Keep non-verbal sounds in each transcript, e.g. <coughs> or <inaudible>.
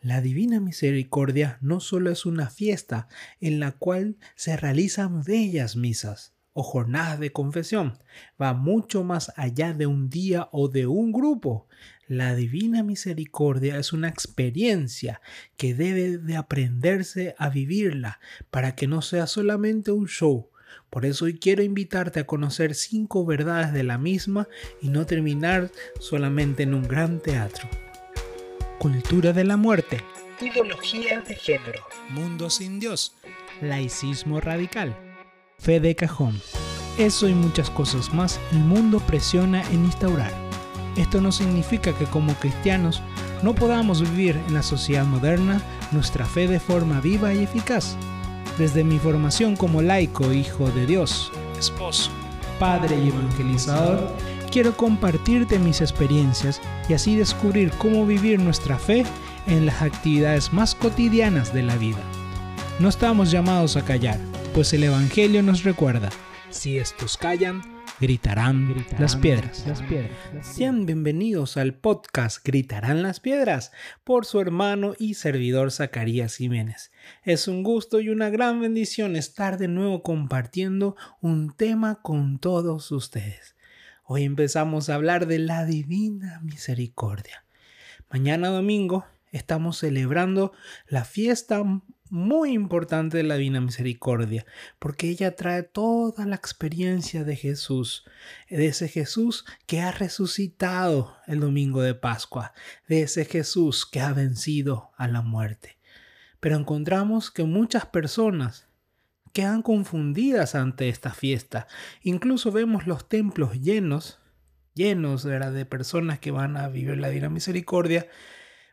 La Divina Misericordia no solo es una fiesta en la cual se realizan bellas misas o jornadas de confesión, va mucho más allá de un día o de un grupo. La Divina Misericordia es una experiencia que debe de aprenderse a vivirla para que no sea solamente un show, por eso hoy quiero invitarte a conocer cinco verdades de la misma y no terminar solamente en un gran teatro. Cultura de la muerte. Ideología de género. Mundo sin Dios. Laicismo radical. Fe de cajón. Eso y muchas cosas más el mundo presiona en instaurar. Esto no significa que como cristianos no podamos vivir en la sociedad moderna nuestra fe de forma viva y eficaz. Desde mi formación como laico, hijo de Dios, esposo, padre y evangelizador, quiero compartirte mis experiencias y así descubrir cómo vivir nuestra fe en las actividades más cotidianas de la vida. No estamos llamados a callar, pues el Evangelio nos recuerda, si estos callan, gritarán, las, piedras. las piedras. Sean bienvenidos al podcast Gritarán las piedras por su hermano y servidor Zacarías Jiménez. Es un gusto y una gran bendición estar de nuevo compartiendo un tema con todos ustedes. Hoy empezamos a hablar de la divina misericordia. Mañana domingo estamos celebrando la fiesta muy importante de la Divina Misericordia, porque ella trae toda la experiencia de Jesús, de ese Jesús que ha resucitado el domingo de Pascua, de ese Jesús que ha vencido a la muerte. Pero encontramos que muchas personas quedan confundidas ante esta fiesta. Incluso vemos los templos llenos, llenos de personas que van a vivir la Divina Misericordia.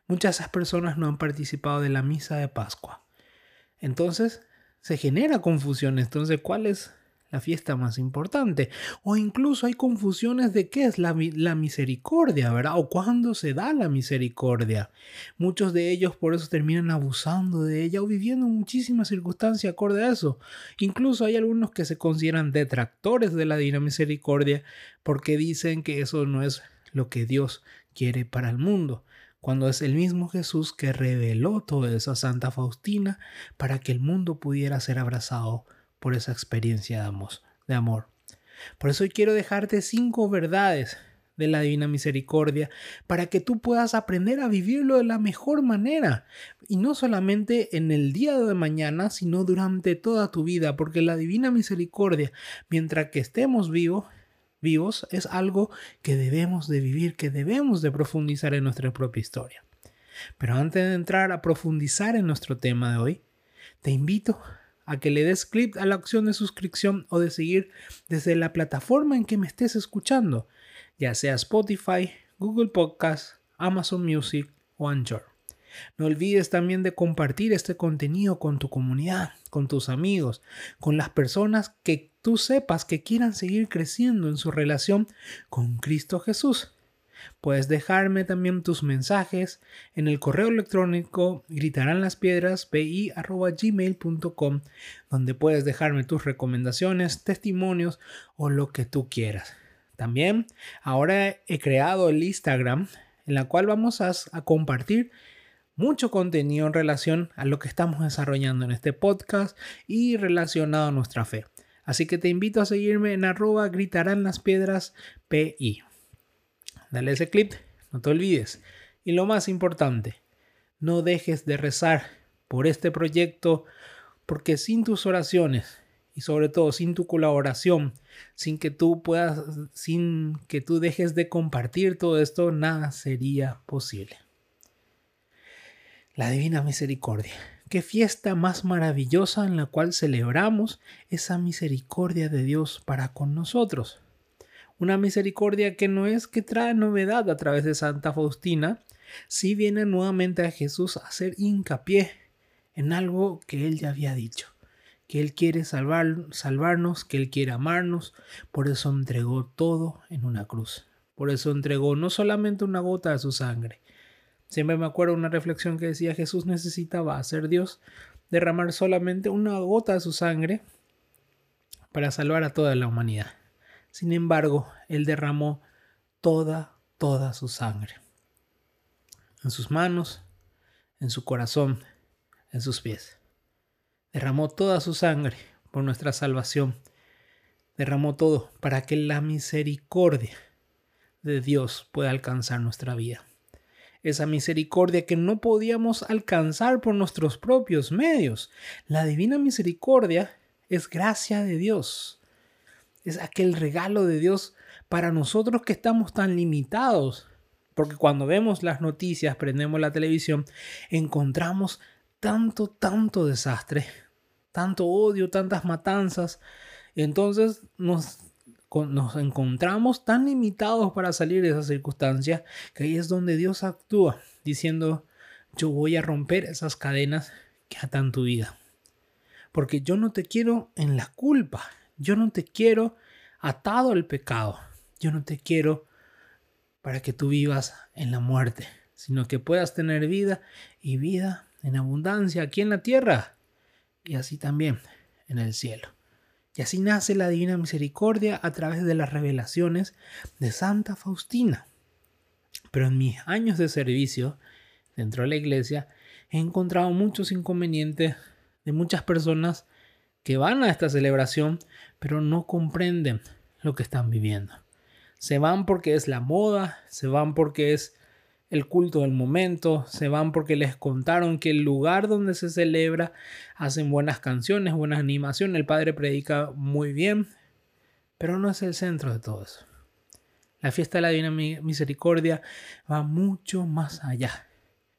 Muchas de esas personas no han participado de la misa de Pascua. Entonces se genera confusión. Entonces, ¿cuál es la fiesta más importante? O incluso hay confusiones de qué es la, misericordia, ¿verdad? O cuándo se da la misericordia. Muchos de ellos por eso terminan abusando de ella o viviendo muchísimas circunstancias acorde a eso. Incluso hay algunos que se consideran detractores de la divina misericordia porque dicen que eso no es lo que Dios quiere para el mundo cuando es el mismo Jesús que reveló todo eso a Santa Faustina para que el mundo pudiera ser abrazado por esa experiencia de amor. Por eso hoy quiero dejarte cinco verdades de la Divina Misericordia para que tú puedas aprender a vivirlo de la mejor manera y no solamente en el día de mañana, sino durante toda tu vida, porque la Divina Misericordia, mientras que estemos vivos, vivos es algo que debemos de vivir, que debemos de profundizar en nuestra propia historia. Pero antes de entrar a profundizar en nuestro tema de hoy, te invito a que le des clic a la opción de suscripción o de seguir desde la plataforma en que me estés escuchando, ya sea Spotify, Google Podcast, Amazon Music o Anchor. No olvides también de compartir este contenido con tu comunidad, con tus amigos, con las personas que tú sepas que quieran seguir creciendo en su relación con Cristo Jesús. Puedes dejarme también tus mensajes en el correo electrónico gritarán donde puedes dejarme tus recomendaciones, testimonios o lo que tú quieras. También ahora he creado el Instagram en la cual vamos a, compartir mucho contenido en relación a lo que estamos desarrollando en este podcast y relacionado a nuestra fe. Así que te invito a seguirme en arroba gritarán. Dale ese clip, no te olvides. Y lo más importante, no dejes de rezar por este proyecto porque sin tus oraciones y sobre todo sin tu colaboración, sin que tú puedas, sin que tú dejes de compartir todo esto, nada sería posible la Divina Misericordia. Qué fiesta más maravillosa en la cual celebramos esa misericordia de Dios para con nosotros. Una misericordia que no es que trae novedad a través de Santa Faustina, si viene nuevamente a Jesús a hacer hincapié en algo que él ya había dicho, que él quiere salvar, salvarnos, que él quiere amarnos, por eso entregó todo en una cruz. Por eso entregó no solamente una gota de su sangre, Siempre me acuerdo una reflexión que decía Jesús necesitaba hacer Dios derramar solamente una gota de su sangre para salvar a toda la humanidad. Sin embargo, Él derramó toda, toda su sangre. En sus manos, en su corazón, en sus pies. Derramó toda su sangre por nuestra salvación. Derramó todo para que la misericordia de Dios pueda alcanzar nuestra vida. Esa misericordia que no podíamos alcanzar por nuestros propios medios. La divina misericordia es gracia de Dios. Es aquel regalo de Dios para nosotros que estamos tan limitados. Porque cuando vemos las noticias, prendemos la televisión, encontramos tanto, tanto desastre, tanto odio, tantas matanzas. Entonces nos, nos encontramos tan limitados para salir de esa circunstancia que ahí es donde Dios actúa, diciendo, yo voy a romper esas cadenas que atan tu vida. Porque yo no te quiero en la culpa, yo no te quiero atado al pecado, yo no te quiero para que tú vivas en la muerte, sino que puedas tener vida y vida en abundancia aquí en la tierra y así también en el cielo. Y así nace la divina misericordia a través de las revelaciones de Santa Faustina. Pero en mis años de servicio dentro de la iglesia he encontrado muchos inconvenientes de muchas personas que van a esta celebración pero no comprenden lo que están viviendo. Se van porque es la moda, se van porque es el culto del momento, se van porque les contaron que el lugar donde se celebra hacen buenas canciones, buenas animaciones, el padre predica muy bien, pero no es el centro de todo eso. La fiesta de la Divina Misericordia va mucho más allá.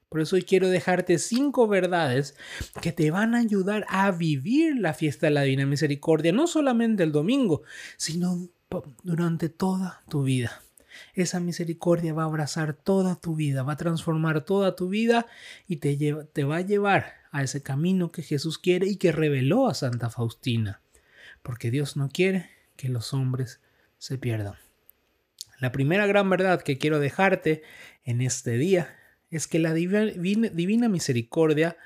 Por eso hoy quiero dejarte cinco verdades que te van a ayudar a vivir la fiesta de la Divina Misericordia, no solamente el domingo, sino durante toda tu vida. Esa misericordia va a abrazar toda tu vida, va a transformar toda tu vida y te, te va a llevar a ese camino que Jesús quiere y que reveló a Santa Faustina. Porque Dios no quiere que los hombres se pierdan. La primera gran verdad que quiero dejarte en este día es que la divina, misericordia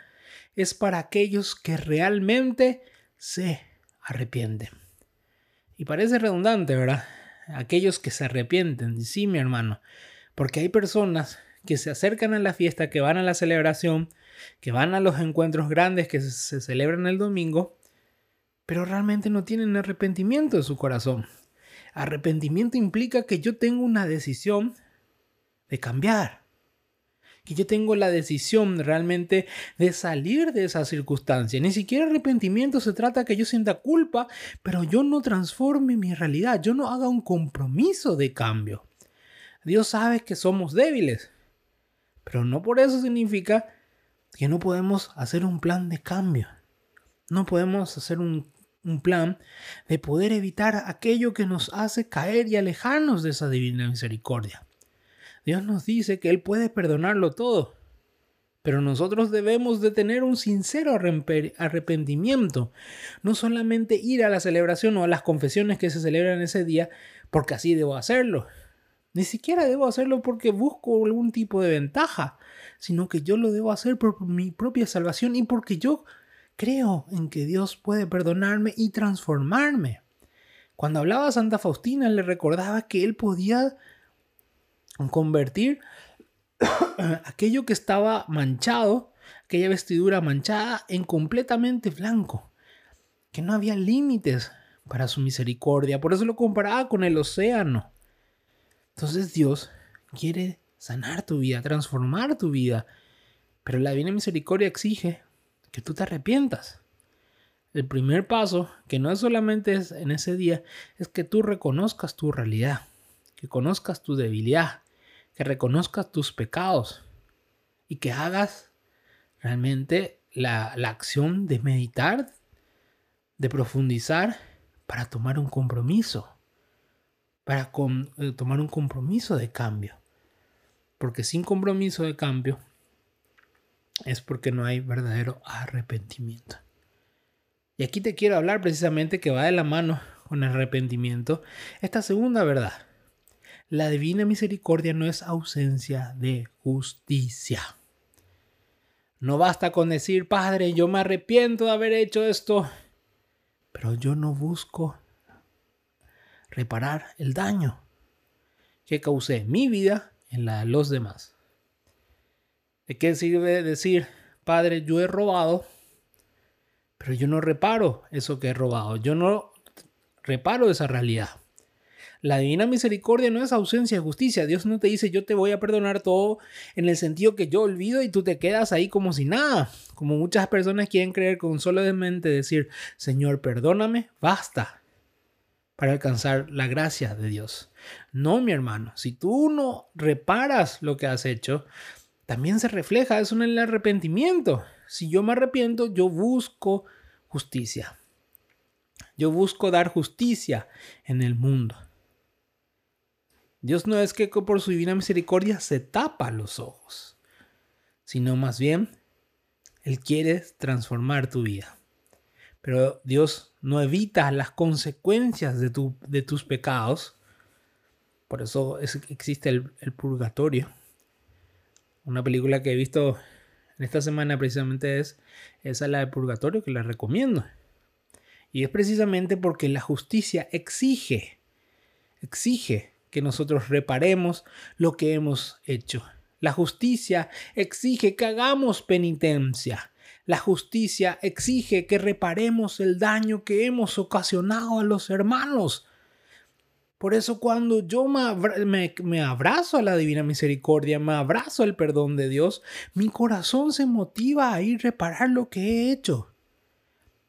es para aquellos que realmente se arrepienten. Y parece redundante, ¿verdad? Aquellos que se arrepienten. Sí, mi hermano. Porque hay personas que se acercan a la fiesta, que van a la celebración, que van a los encuentros grandes que se celebran el domingo, pero realmente no tienen arrepentimiento en su corazón. Arrepentimiento implica que yo tengo una decisión de cambiar que yo tengo la decisión realmente de salir de esa circunstancia. Ni siquiera arrepentimiento se trata que yo sienta culpa, pero yo no transforme mi realidad, yo no haga un compromiso de cambio. Dios sabe que somos débiles, pero no por eso significa que no podemos hacer un plan de cambio. No podemos hacer un, un plan de poder evitar aquello que nos hace caer y alejarnos de esa divina misericordia. Dios nos dice que Él puede perdonarlo todo. Pero nosotros debemos de tener un sincero arrepentimiento. No solamente ir a la celebración o a las confesiones que se celebran ese día porque así debo hacerlo. Ni siquiera debo hacerlo porque busco algún tipo de ventaja, sino que yo lo debo hacer por mi propia salvación y porque yo creo en que Dios puede perdonarme y transformarme. Cuando hablaba Santa Faustina le recordaba que Él podía convertir <coughs> aquello que estaba manchado, aquella vestidura manchada, en completamente blanco, que no había límites para su misericordia, por eso lo comparaba con el océano. Entonces Dios quiere sanar tu vida, transformar tu vida, pero la divina misericordia exige que tú te arrepientas. El primer paso, que no es solamente en ese día, es que tú reconozcas tu realidad, que conozcas tu debilidad, que reconozcas tus pecados y que hagas realmente la, acción de meditar, de profundizar para tomar un compromiso, para eh, tomar un compromiso de cambio. Porque sin compromiso de cambio es porque no hay verdadero arrepentimiento. Y aquí te quiero hablar precisamente que va de la mano con el arrepentimiento esta segunda verdad la divina misericordia no es ausencia de justicia. No basta con decir, Padre, yo me arrepiento de haber hecho esto, pero yo no busco reparar el daño que causé mi vida en la de los demás. ¿De qué sirve decir, Padre, yo he robado, pero yo no reparo eso que he robado? Yo no reparo esa realidad. La divina misericordia no es ausencia de justicia. Dios no te dice yo te voy a perdonar todo en el sentido que yo olvido y tú te quedas ahí como si nada. Como muchas personas quieren creer con solamente decir Señor perdóname, basta para alcanzar la gracia de Dios. No, mi hermano, si tú no reparas lo que has hecho, también se refleja eso en el arrepentimiento. Si yo me arrepiento, yo busco justicia. Yo busco dar justicia en el mundo. Dios no es que por su divina misericordia se tapa los ojos, sino más bien Él quiere transformar tu vida. Pero Dios no evita las consecuencias de, tu, de tus pecados. Por eso existe el, el purgatorio. Una película que he visto en esta semana precisamente es esa la de purgatorio que la recomiendo. Y es precisamente porque la justicia exige, exige que nosotros reparemos lo que hemos hecho. La justicia exige que hagamos penitencia. La justicia exige que reparemos el daño que hemos ocasionado a los hermanos. Por eso cuando yo me, abrazo a la divina misericordia, me abrazo al perdón de Dios, mi corazón se motiva a ir a reparar lo que he hecho.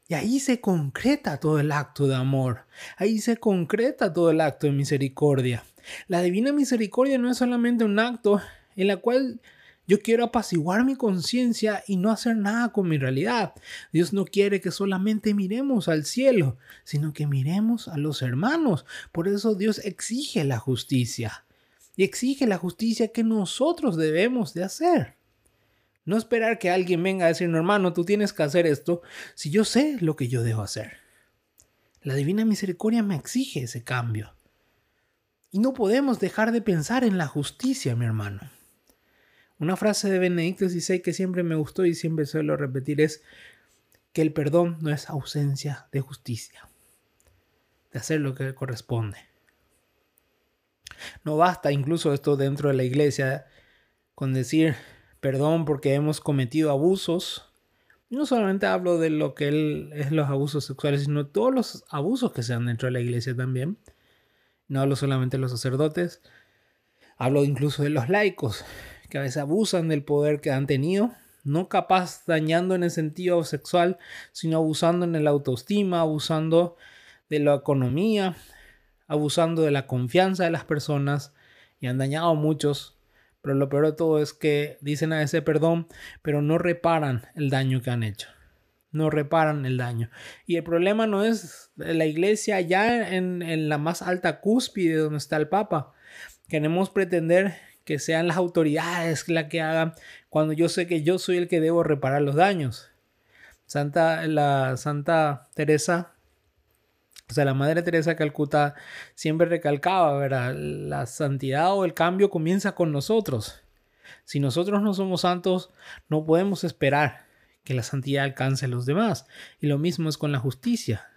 Y ahí se concreta todo el acto de amor, ahí se concreta todo el acto de misericordia. La divina misericordia no es solamente un acto en la cual yo quiero apaciguar mi conciencia y no hacer nada con mi realidad. Dios no quiere que solamente miremos al cielo, sino que miremos a los hermanos. Por eso Dios exige la justicia. Y exige la justicia que nosotros debemos de hacer. No esperar que alguien venga a decir, no, hermano, tú tienes que hacer esto si yo sé lo que yo debo hacer. La divina misericordia me exige ese cambio. Y no podemos dejar de pensar en la justicia, mi hermano. Una frase de Benedicto XVI que siempre me gustó y siempre suelo repetir es que el perdón no es ausencia de justicia, de hacer lo que corresponde. No basta incluso esto dentro de la iglesia con decir perdón porque hemos cometido abusos. No solamente hablo de lo que él es los abusos sexuales, sino todos los abusos que se dan dentro de la iglesia también. No hablo solamente de los sacerdotes, hablo incluso de los laicos, que a veces abusan del poder que han tenido, no capaz dañando en el sentido sexual, sino abusando en el autoestima, abusando de la economía, abusando de la confianza de las personas y han dañado a muchos. Pero lo peor de todo es que dicen a ese perdón, pero no reparan el daño que han hecho no reparan el daño. Y el problema no es la iglesia ya en, la más alta cúspide donde está el Papa. Queremos pretender que sean las autoridades las que hagan cuando yo sé que yo soy el que debo reparar los daños. Santa, la Santa Teresa, o sea, la Madre Teresa Calcuta siempre recalcaba, ¿verdad? La santidad o el cambio comienza con nosotros. Si nosotros no somos santos, no podemos esperar que la santidad alcance a los demás. Y lo mismo es con la justicia.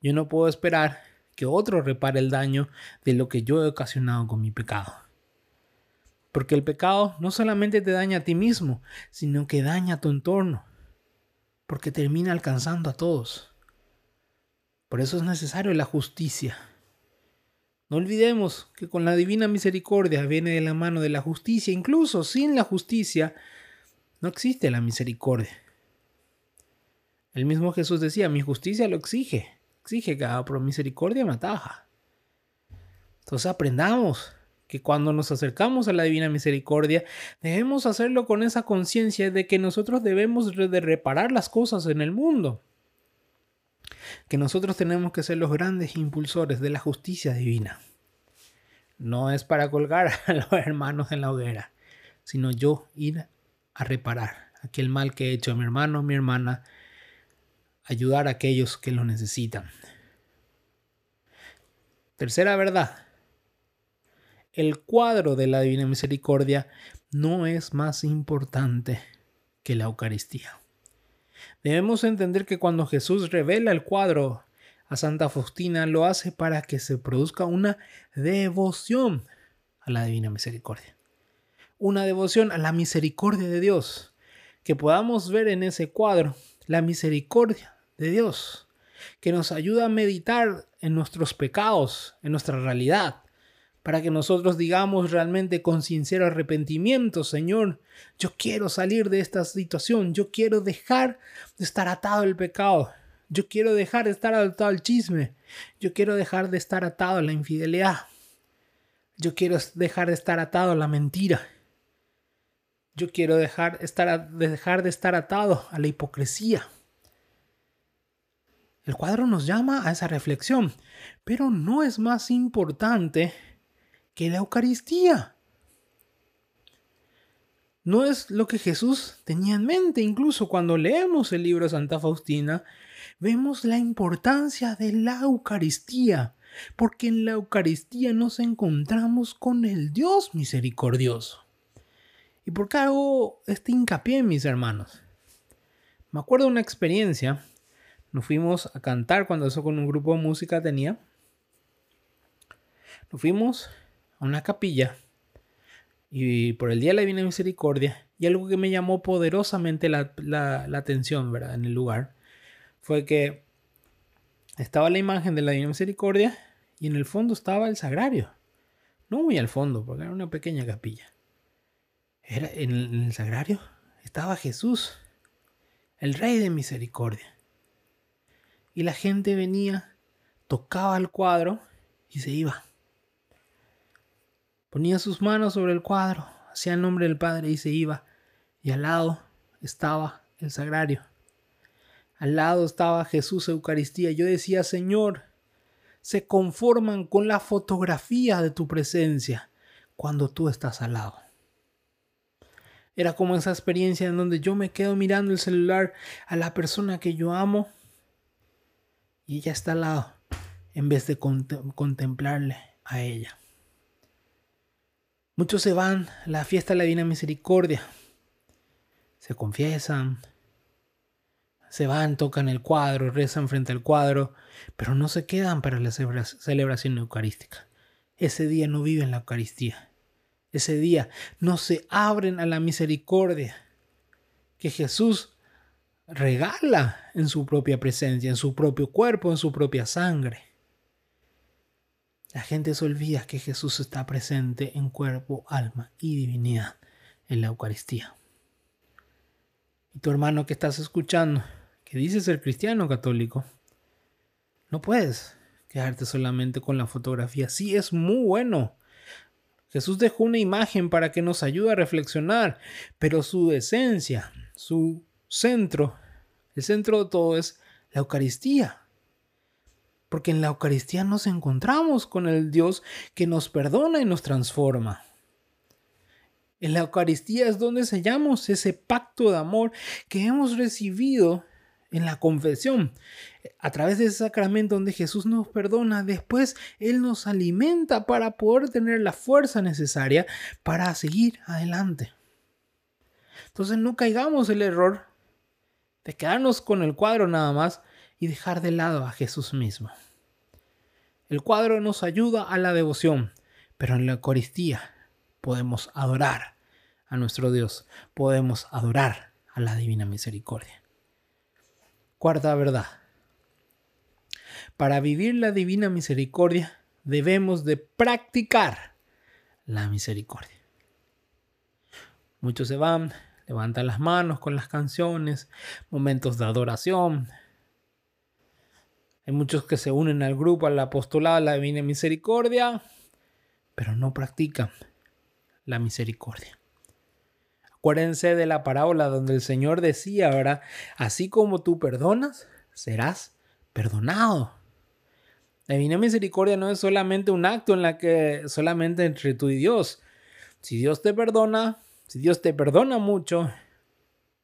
Yo no puedo esperar que otro repare el daño de lo que yo he ocasionado con mi pecado. Porque el pecado no solamente te daña a ti mismo, sino que daña a tu entorno. Porque termina alcanzando a todos. Por eso es necesario la justicia. No olvidemos que con la divina misericordia viene de la mano de la justicia. Incluso sin la justicia no existe la misericordia. El mismo Jesús decía, mi justicia lo exige, exige que por misericordia me ataja. Entonces aprendamos que cuando nos acercamos a la divina misericordia, debemos hacerlo con esa conciencia de que nosotros debemos de reparar las cosas en el mundo. Que nosotros tenemos que ser los grandes impulsores de la justicia divina. No es para colgar <laughs> a los hermanos en la hoguera, sino yo ir a reparar aquel mal que he hecho a mi hermano, mi hermana, ayudar a aquellos que lo necesitan. Tercera verdad. El cuadro de la Divina Misericordia no es más importante que la Eucaristía. Debemos entender que cuando Jesús revela el cuadro a Santa Faustina, lo hace para que se produzca una devoción a la Divina Misericordia. una devoción a la misericordia de Dios, que podamos ver en ese cuadro la misericordia de Dios, que nos ayuda a meditar en nuestros pecados, en nuestra realidad, para que nosotros digamos realmente con sincero arrepentimiento, Señor, yo quiero salir de esta situación, yo quiero dejar de estar atado al pecado, yo quiero dejar de estar atado al chisme, yo quiero dejar de estar atado a la infidelidad, yo quiero dejar de estar atado a la mentira, yo quiero dejar, dejar de estar atado a la hipocresía. El cuadro nos llama a esa reflexión, pero no es más importante que la Eucaristía. No es lo que Jesús tenía en mente. Incluso cuando leemos el libro de Santa Faustina, vemos la importancia de la Eucaristía, porque en la Eucaristía nos encontramos con el Dios misericordioso. ¿Y por qué hago este hincapié, mis hermanos? Me acuerdo una experiencia. Nos fuimos a cantar cuando eso con un grupo de música tenía. Nos fuimos a una capilla y por el Día de la Divina Misericordia y algo que me llamó poderosamente la, atención ¿verdad? en el lugar fue que estaba la imagen de la Divina Misericordia y en el fondo estaba el sagrario. No muy al fondo, porque era una pequeña capilla. Era en el sagrario estaba Jesús, el Rey de Misericordia. Y la gente venía, tocaba el cuadro y se iba. Ponía sus manos sobre el cuadro, hacía el nombre del Padre y se iba. Y al lado estaba el sagrario. Al lado estaba Jesús Eucaristía. Yo decía, Señor, se conforman con la fotografía de tu presencia cuando tú estás al lado. Era como esa experiencia en donde yo me quedo mirando el celular a la persona que yo amo y ella está al lado en vez de contemplarle a ella. Muchos se van a la fiesta de la Divina Misericordia, se confiesan, se van, tocan el cuadro, rezan frente al cuadro, pero no se quedan para la celebración eucarística. Ese día no viven la Eucaristía. Ese día no se abren a la misericordia que Jesús regala en su propia presencia, en su propio cuerpo, en su propia sangre. La gente se olvida que Jesús está presente en cuerpo, alma y divinidad en la Eucaristía. Y tu hermano que estás escuchando, que dice ser cristiano católico, no puedes quedarte solamente con la fotografía. Sí, es muy bueno. Jesús dejó una imagen para que nos ayude a reflexionar, pero su esencia, su centro, el centro de todo es la Eucaristía porque en la Eucaristía nos encontramos con el Dios que nos perdona y nos transforma. En la Eucaristía es donde sellamos ese pacto de amor que hemos recibido en la confesión, a través de ese sacramento donde Jesús nos perdona, después Él nos alimenta para poder tener la fuerza necesaria para seguir adelante. Entonces no caigamos el error de quedarnos con el cuadro nada más y dejar de lado a Jesús mismo. El cuadro nos ayuda a la devoción, pero en la Eucaristía podemos adorar a nuestro Dios, podemos adorar a la Divina Misericordia. Cuarta verdad. Para vivir la Divina Misericordia debemos de practicar la misericordia. Muchos se van, levantan las manos con las canciones, momentos de adoración, hay muchos que se unen al grupo, al apostolado, a la divina misericordia, pero no practican la misericordia. Acuérdense de la parábola donde el Señor decía, ahora, así como tú perdonas, serás perdonado. La divina misericordia no es solamente un acto en la que solamente entre tú y Dios. Si Dios te perdona, si Dios te perdona mucho,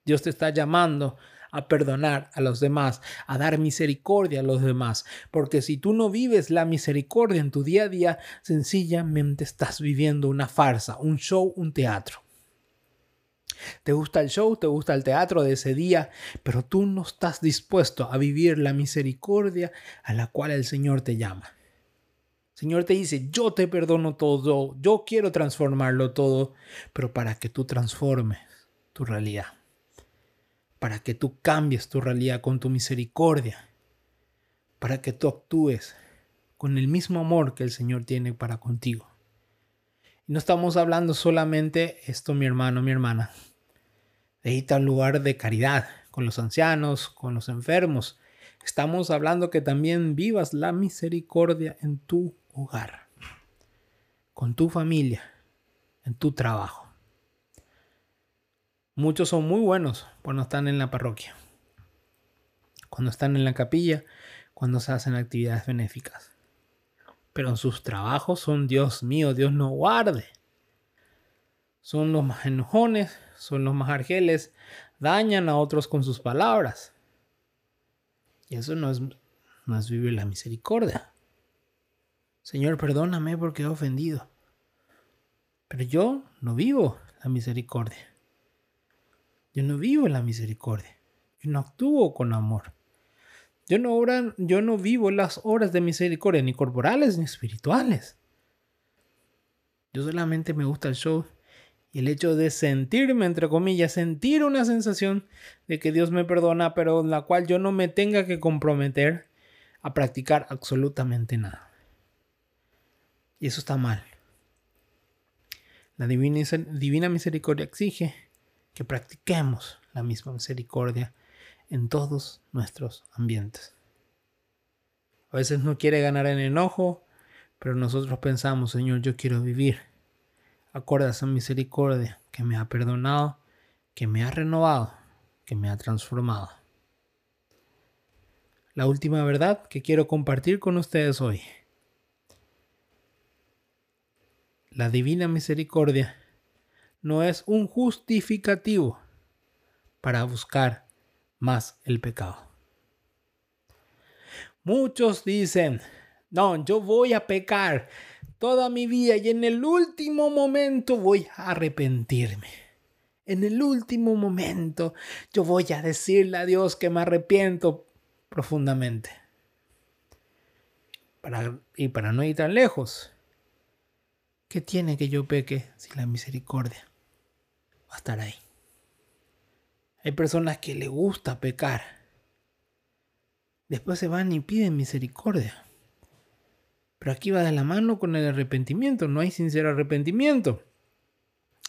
Dios te está llamando a perdonar a los demás, a dar misericordia a los demás. Porque si tú no vives la misericordia en tu día a día, sencillamente estás viviendo una farsa, un show, un teatro. Te gusta el show, te gusta el teatro de ese día, pero tú no estás dispuesto a vivir la misericordia a la cual el Señor te llama. Señor te dice, yo te perdono todo, yo quiero transformarlo todo, pero para que tú transformes tu realidad, para que tú cambies tu realidad con tu misericordia, para que tú actúes con el mismo amor que el Señor tiene para contigo. Y no estamos hablando solamente esto, mi hermano, mi hermana, de ir a un lugar de caridad con los ancianos, con los enfermos. Estamos hablando que también vivas la misericordia en tu hogar, con tu familia, en tu trabajo. Muchos son muy buenos cuando están en la parroquia, cuando están en la capilla, cuando se hacen actividades benéficas. Pero en sus trabajos son, Dios mío, Dios no guarde. Son los más enojones, son los más argeles, dañan a otros con sus palabras. Y eso no es, no es vivir la misericordia. Señor, perdóname porque he ofendido. Pero yo no vivo la misericordia. Yo no vivo la misericordia. Yo no actúo con amor. Yo no, yo no vivo las horas de misericordia, ni corporales ni espirituales. Yo solamente me gusta el show y el hecho de sentirme, entre comillas, sentir una sensación de que Dios me perdona, pero en la cual yo no me tenga que comprometer a practicar absolutamente nada. Y eso está mal. La divina, misericordia exige que practiquemos la misma misericordia en todos nuestros ambientes. A veces no quiere ganar en enojo, pero nosotros pensamos, Señor, yo quiero vivir acorde a esa misericordia que me ha perdonado, que me ha renovado, que me ha transformado. La última verdad que quiero compartir con ustedes hoy la divina misericordia no es un justificativo para buscar más el pecado. Muchos dicen, no, yo voy a pecar toda mi vida y en el último momento voy a arrepentirme. En el último momento yo voy a decirle a Dios que me arrepiento profundamente. Para, y para no ir tan lejos, ¿Qué tiene que yo peque si la misericordia va a estar ahí? Hay personas que le gusta pecar. Después se van y piden misericordia. Pero aquí va de la mano con el arrepentimiento. No hay sincero arrepentimiento.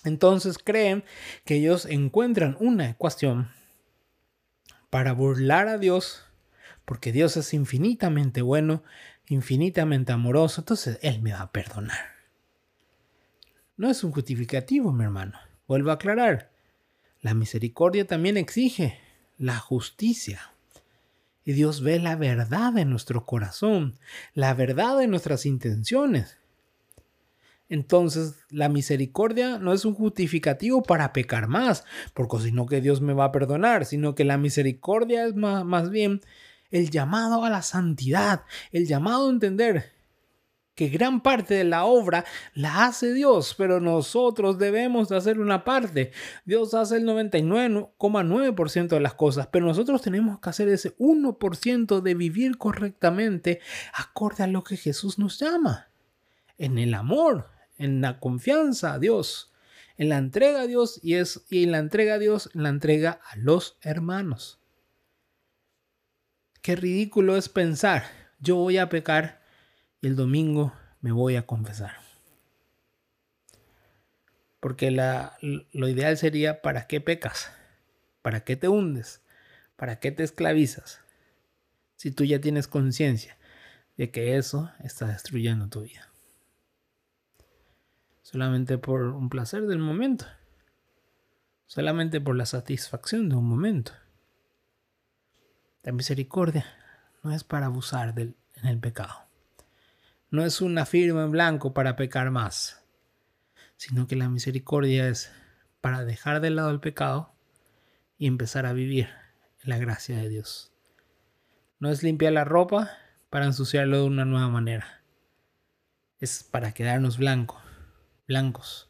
Entonces creen que ellos encuentran una ecuación para burlar a Dios, porque Dios es infinitamente bueno, infinitamente amoroso, entonces Él me va a perdonar no es un justificativo, mi hermano. Vuelvo a aclarar. La misericordia también exige la justicia. Y Dios ve la verdad de nuestro corazón, la verdad de nuestras intenciones. Entonces, la misericordia no es un justificativo para pecar más, porque si no que Dios me va a perdonar, sino que la misericordia es más, más bien el llamado a la santidad, el llamado a entender que gran parte de la obra la hace Dios, pero nosotros debemos de hacer una parte. Dios hace el 99,9% de las cosas, pero nosotros tenemos que hacer ese 1% de vivir correctamente acorde a lo que Jesús nos llama. En el amor, en la confianza a Dios, en la entrega a Dios y, es, y en la entrega a Dios, en la entrega a los hermanos. Qué ridículo es pensar, yo voy a pecar el domingo me voy a confesar. Porque la, lo ideal sería, ¿para qué pecas? ¿Para qué te hundes? ¿Para qué te esclavizas? Si tú ya tienes conciencia de que eso está destruyendo tu vida. Solamente por un placer del momento. Solamente por la satisfacción de un momento. La misericordia no es para abusar del, en el pecado no es una firma en blanco para pecar más, sino que la misericordia es para dejar de lado el pecado y empezar a vivir en la gracia de Dios. No es limpiar la ropa para ensuciarlo de una nueva manera. Es para quedarnos blancos, blancos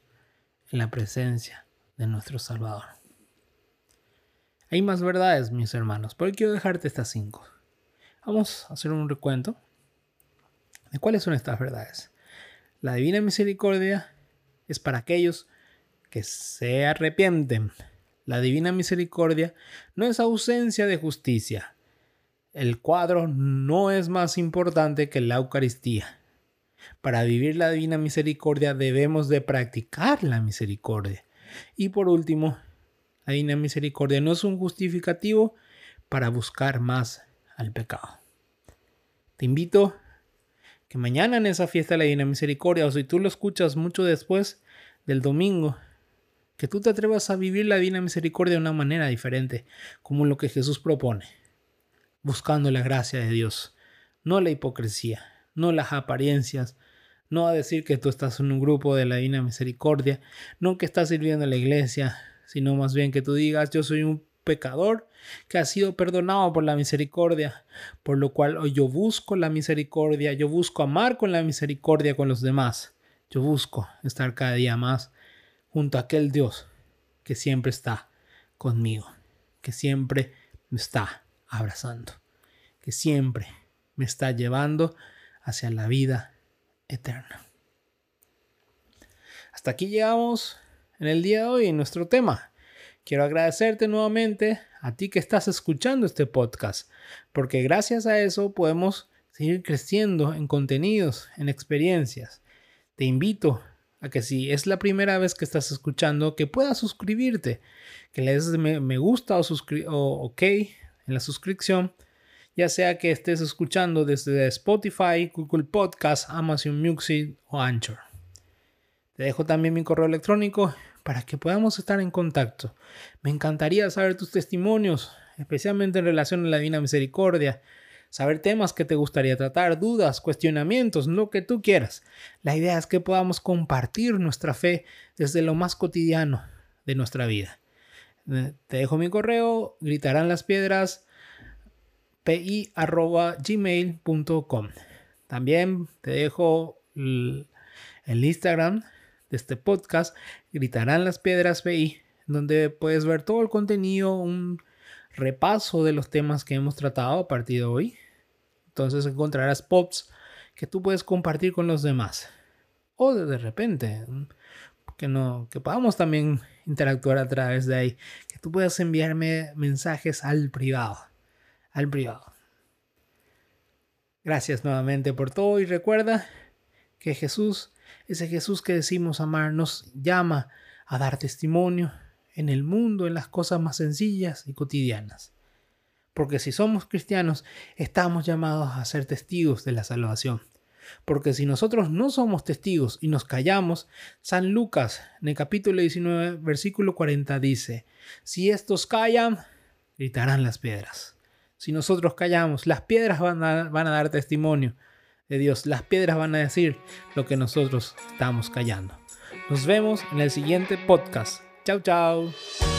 en la presencia de nuestro Salvador. Hay más verdades, mis hermanos, pero quiero dejarte estas cinco. Vamos a hacer un recuento cuáles son estas verdades? La divina misericordia es para aquellos que se arrepienten. La divina misericordia no es ausencia de justicia. El cuadro no es más importante que la Eucaristía. Para vivir la divina misericordia debemos de practicar la misericordia. Y por último, la divina misericordia no es un justificativo para buscar más al pecado. Te invito que mañana en esa fiesta de la divina misericordia, o si tú lo escuchas mucho después del domingo, que tú te atrevas a vivir la divina misericordia de una manera diferente, como lo que Jesús propone, buscando la gracia de Dios, no la hipocresía, no las apariencias, no a decir que tú estás en un grupo de la Divina Misericordia, no que estás sirviendo a la iglesia, sino más bien que tú digas, yo soy un pecador que ha sido perdonado por la misericordia, por lo cual hoy yo busco la misericordia, yo busco amar con la misericordia con los demás, yo busco estar cada día más junto a aquel Dios que siempre está conmigo, que siempre me está abrazando, que siempre me está llevando hacia la vida eterna. Hasta aquí llegamos en el día de hoy en nuestro tema. Quiero agradecerte nuevamente a ti que estás escuchando este podcast, porque gracias a eso podemos seguir creciendo en contenidos, en experiencias. Te invito a que si es la primera vez que estás escuchando, que puedas suscribirte, que le des me, gusta o, ok en la suscripción ya sea que estés escuchando desde Spotify, Google Podcast, Amazon Music o Anchor. Te dejo también mi correo electrónico para que podamos estar en contacto. Me encantaría saber tus testimonios, especialmente en relación a la Divina Misericordia, saber temas que te gustaría tratar, dudas, cuestionamientos, lo que tú quieras. La idea es que podamos compartir nuestra fe desde lo más cotidiano de nuestra vida. Te dejo mi correo, gritarán las piedras. También te dejo el, Instagram de este podcast, Gritarán las Piedras PI, donde puedes ver todo el contenido, un repaso de los temas que hemos tratado a partir de hoy. Entonces encontrarás pops que tú puedes compartir con los demás. O de repente, que, no, que podamos también interactuar a través de ahí. Que tú puedas enviarme mensajes al privado al privado. Gracias nuevamente por todo y recuerda que Jesús, ese Jesús que decimos amar, nos llama a dar testimonio en el mundo, en las cosas más sencillas y cotidianas. Porque si somos cristianos, estamos llamados a ser testigos de la salvación. Porque si nosotros no somos testigos y nos callamos, San Lucas en el capítulo 19, versículo 40 dice, si estos callan, gritarán las piedras. Si nosotros callamos, las piedras van a, van a dar testimonio de Dios. Las piedras van a decir lo que nosotros estamos callando. Nos vemos en el siguiente podcast. Chao, chao.